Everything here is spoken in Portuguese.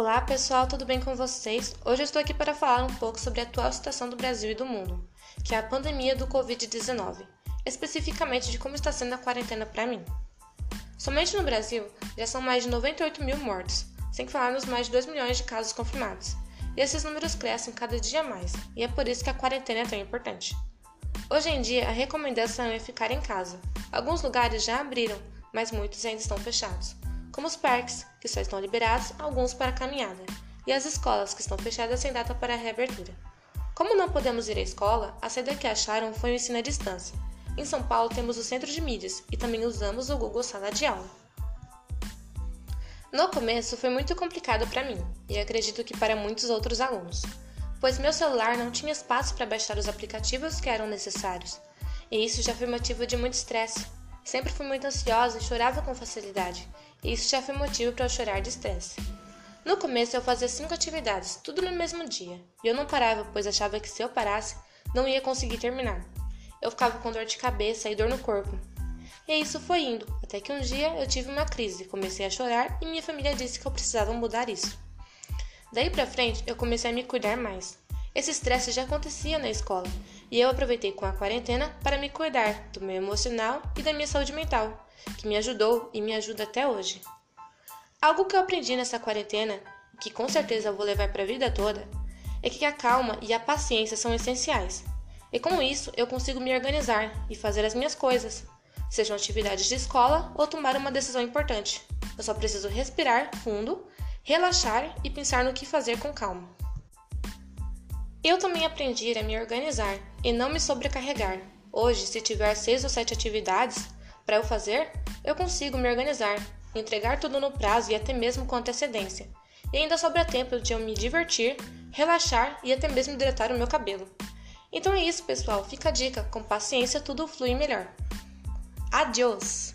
Olá pessoal, tudo bem com vocês? Hoje eu estou aqui para falar um pouco sobre a atual situação do Brasil e do mundo, que é a pandemia do Covid-19, especificamente de como está sendo a quarentena para mim. Somente no Brasil já são mais de 98 mil mortos, sem falar nos mais de 2 milhões de casos confirmados, e esses números crescem cada dia mais, e é por isso que a quarentena é tão importante. Hoje em dia, a recomendação é ficar em casa. Alguns lugares já abriram, mas muitos ainda estão fechados como os parques, que só estão liberados, alguns para caminhada, e as escolas, que estão fechadas sem data para reabertura. Como não podemos ir à escola, a saída que acharam foi o ensino à distância. Em São Paulo temos o centro de mídias e também usamos o Google Sala de Aula. No começo foi muito complicado para mim e acredito que para muitos outros alunos, pois meu celular não tinha espaço para baixar os aplicativos que eram necessários, e isso já foi motivo de muito estresse. Sempre fui muito ansiosa e chorava com facilidade, isso já foi motivo para eu chorar de estresse. No começo eu fazia cinco atividades, tudo no mesmo dia, e eu não parava, pois achava que se eu parasse, não ia conseguir terminar. Eu ficava com dor de cabeça e dor no corpo. E isso foi indo, até que um dia eu tive uma crise, comecei a chorar e minha família disse que eu precisava mudar isso. Daí pra frente eu comecei a me cuidar mais. Esse estresse já acontecia na escola, e eu aproveitei com a quarentena para me cuidar do meu emocional e da minha saúde mental que me ajudou e me ajuda até hoje. Algo que eu aprendi nessa quarentena, que com certeza vou levar para a vida toda, é que a calma e a paciência são essenciais. E com isso eu consigo me organizar e fazer as minhas coisas, sejam atividades de escola ou tomar uma decisão importante. Eu só preciso respirar fundo, relaxar e pensar no que fazer com calma. Eu também aprendi a me organizar e não me sobrecarregar. Hoje, se tiver seis ou sete atividades, para eu fazer, eu consigo me organizar, entregar tudo no prazo e até mesmo com antecedência. E ainda sobra tempo de eu me divertir, relaxar e até mesmo hidratar o meu cabelo. Então é isso, pessoal. Fica a dica: com paciência tudo flui melhor. Adiós!